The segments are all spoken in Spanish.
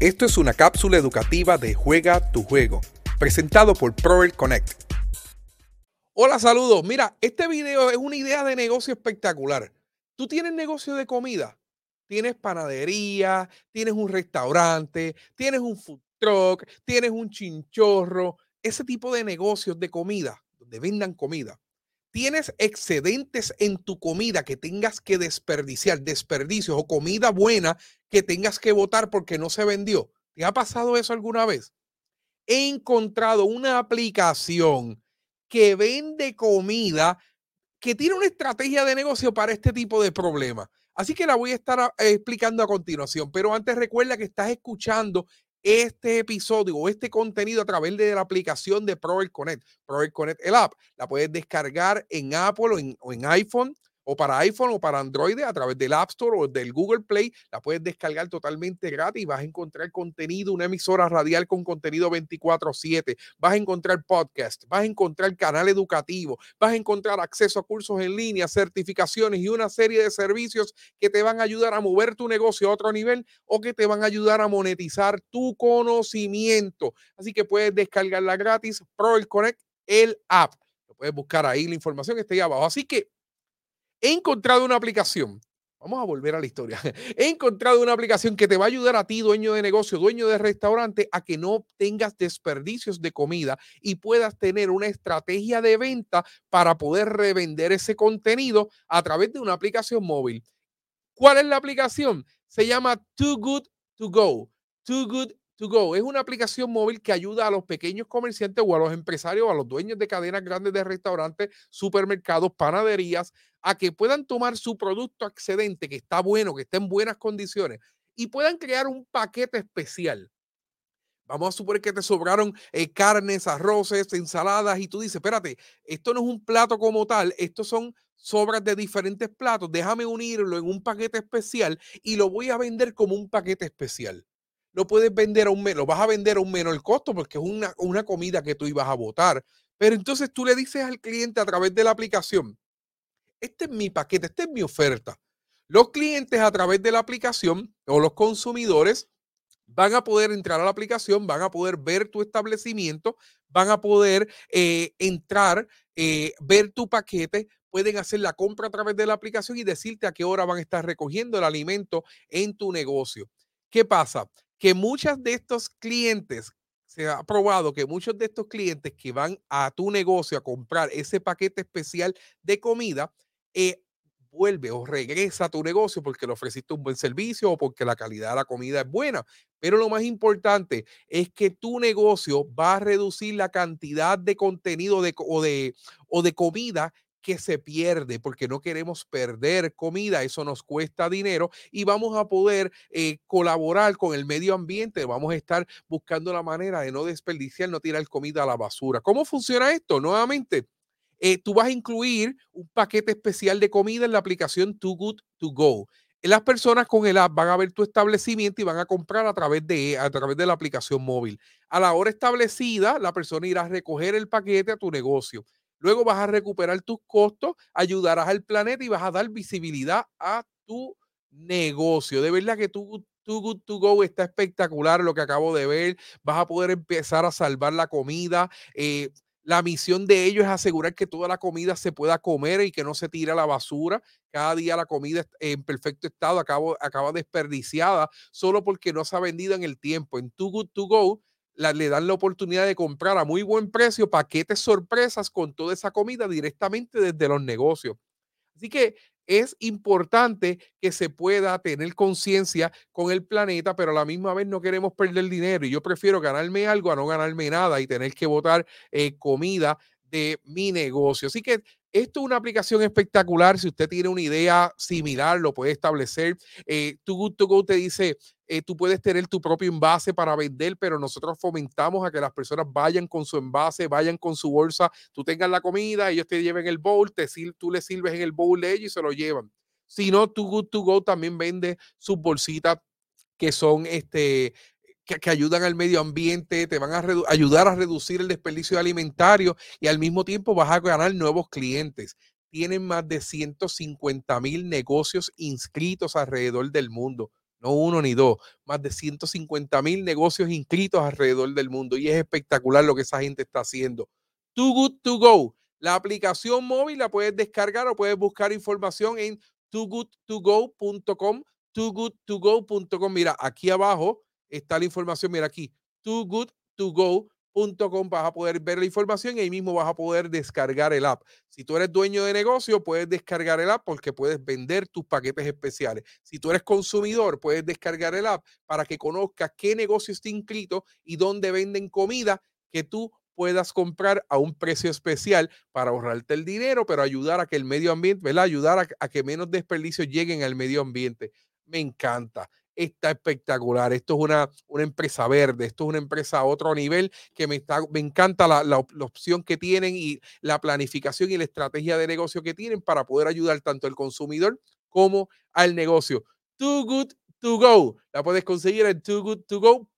Esto es una cápsula educativa de Juega tu Juego, presentado por Proel Connect. Hola, saludos. Mira, este video es una idea de negocio espectacular. Tú tienes negocio de comida, tienes panadería, tienes un restaurante, tienes un food truck, tienes un chinchorro, ese tipo de negocios de comida, donde vendan comida tienes excedentes en tu comida que tengas que desperdiciar, desperdicios o comida buena que tengas que botar porque no se vendió. ¿Te ha pasado eso alguna vez? He encontrado una aplicación que vende comida que tiene una estrategia de negocio para este tipo de problemas. Así que la voy a estar ah, explicando a continuación. Pero antes recuerda que estás escuchando este episodio o este contenido a través de la aplicación de Proel Connect. Proel Connect, el app, la puedes descargar en Apple o en, iPhone o para iPhone o para Android a través del App Store o del Google Play. La puedes descargar totalmente gratis. Vas a encontrar contenido, una emisora radial con contenido 24/7. Vas a encontrar podcast, vas a encontrar canal educativo, vas a encontrar acceso a cursos en línea, certificaciones y una serie de servicios que te van a ayudar a mover tu negocio a otro nivel o que te van a ayudar a monetizar tu conocimiento. Así que puedes descargarla gratis. Pro el Connect, el app. Lo puedes buscar ahí, la información está ahí abajo. Así que he encontrado una aplicación. Vamos a volver a la historia. He encontrado una aplicación que te va a ayudar a ti, dueño de negocio, dueño de restaurante, a que no tengas desperdicios de comida y puedas tener una estrategia de venta para poder revender ese contenido a través de una aplicación móvil. ¿Cuál es la aplicación? Se llama Too Good To Go. Too Good To Go es una aplicación móvil que ayuda a los pequeños comerciantes o a los empresarios a los dueños de cadenas grandes de restaurantes, supermercados, panaderías, a que puedan tomar su producto excedente, que está bueno, que está en buenas condiciones, y puedan crear un paquete especial. Vamos a suponer que te sobraron eh, carnes, arroces, ensaladas, y tú dices, espérate, esto no es un plato como tal, estos son sobras de diferentes platos, déjame unirlo en un paquete especial y lo voy a vender como un paquete especial lo puedes vender a un lo vas a vender a un menor costo porque es una, una comida que tú ibas a votar. Pero entonces tú le dices al cliente a través de la aplicación, este es mi paquete, esta es mi oferta. Los clientes a través de la aplicación o los consumidores van a poder entrar a la aplicación, van a poder ver tu establecimiento, van a poder eh, entrar, eh, ver tu paquete, pueden hacer la compra a través de la aplicación y decirte a qué hora van a estar recogiendo el alimento en tu negocio. ¿Qué pasa? Que muchas de estos clientes, se ha probado que muchos de estos clientes que van a tu negocio a comprar ese paquete especial de comida, eh, vuelve o regresa a tu negocio porque le ofreciste un buen servicio o porque la calidad de la comida es buena. Pero lo más importante es que tu negocio va a reducir la cantidad de contenido de, o, de, o de comida que se pierde porque no queremos perder comida, eso nos cuesta dinero y vamos a poder eh, colaborar con el medio ambiente, vamos a estar buscando la manera de no desperdiciar, no tirar comida a la basura. ¿Cómo funciona esto? Nuevamente, eh, tú vas a incluir un paquete especial de comida en la aplicación Too Good To Go. Las personas con el app van a ver tu establecimiento y van a comprar a través de, a través de la aplicación móvil. A la hora establecida, la persona irá a recoger el paquete a tu negocio. Luego vas a recuperar tus costos, ayudarás al planeta y vas a dar visibilidad a tu negocio. De verdad que tu Too Good To Go está espectacular lo que acabo de ver. Vas a poder empezar a salvar la comida. Eh, la misión de ellos es asegurar que toda la comida se pueda comer y que no se tire a la basura. Cada día la comida en perfecto estado acaba, acaba desperdiciada solo porque no se ha vendido en el tiempo. En Too Good To Go le dan la oportunidad de comprar a muy buen precio paquetes sorpresas con toda esa comida directamente desde los negocios. Así que es importante que se pueda tener conciencia con el planeta, pero a la misma vez no queremos perder dinero. Y yo prefiero ganarme algo a no ganarme nada y tener que botar eh, comida de mi negocio. Así que esto es una aplicación espectacular. Si usted tiene una idea similar, lo puede establecer. Eh, Too Good To te dice, eh, tú puedes tener tu propio envase para vender, pero nosotros fomentamos a que las personas vayan con su envase, vayan con su bolsa, tú tengas la comida, ellos te lleven el bowl, te, tú les sirves en el bowl de ellos y se lo llevan. Si no, Too Good To Go también vende sus bolsitas que son este, que, ayudan al medio ambiente, te van a ayudar a reducir el desperdicio alimentario y al mismo tiempo vas a ganar nuevos clientes. Tienen más de 150 mil negocios inscritos alrededor del mundo no uno ni dos, más de 150 mil negocios inscritos alrededor del mundo y es espectacular lo que esa gente está haciendo. Too Good To Go, la aplicación móvil la puedes descargar o puedes buscar información en toogoodtogo.com, toogoodtogo.com. Mira, aquí abajo está la información, mira aquí, toogoodtogo.com vas a poder ver la información y ahí mismo vas a poder descargar el app. Si tú eres dueño de negocio, puedes descargar el app porque puedes vender tus paquetes especiales. Si tú eres consumidor, puedes descargar el app para que conozcas qué negocio está inscrito y dónde venden comida que tú puedas comprar a un precio especial para ahorrarte el dinero, pero ayudar a que el medio ambiente, ¿verdad? Ayudar a, a que menos desperdicios lleguen al medio ambiente. Me encanta está espectacular. Esto es una, una empresa verde, esto es una empresa a otro nivel que me, está, me encanta la, la, opción que tienen y la planificación y la estrategia de negocio que tienen para poder ayudar tanto al consumidor como al negocio. Too Good To Go. La puedes conseguir en toogoodtogo.com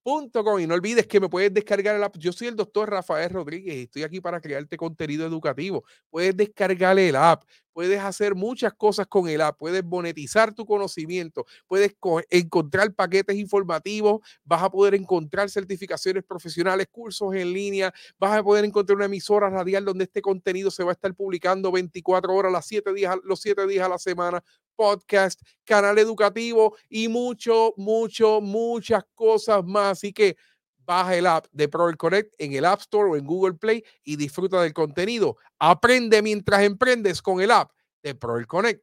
y no olvides que me puedes descargar el app. Yo soy el doctor Rafael Rodríguez y estoy aquí para crearte contenido educativo. Puedes descargar el app, puedes hacer muchas cosas con el app, puedes monetizar tu conocimiento, puedes encontrar paquetes informativos, vas a poder encontrar certificaciones profesionales, cursos en línea, vas a poder encontrar una emisora radial donde este contenido se va a estar publicando 24 horas, las 7 días, los 7 días a la semana podcast, canal educativo y mucho, mucho, muchas cosas más. Así que baja el app de Proel Connect en el App Store o en Google Play y disfruta del contenido. Aprende mientras emprendes con el app de Proel Connect.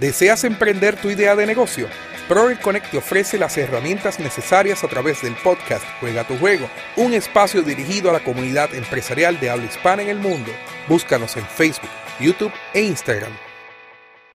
¿Deseas emprender tu idea de negocio? Proel Connect te ofrece las herramientas necesarias a través del podcast Juega tu Juego, un espacio dirigido a la comunidad empresarial de habla hispana en el mundo. Búscanos en Facebook, YouTube e Instagram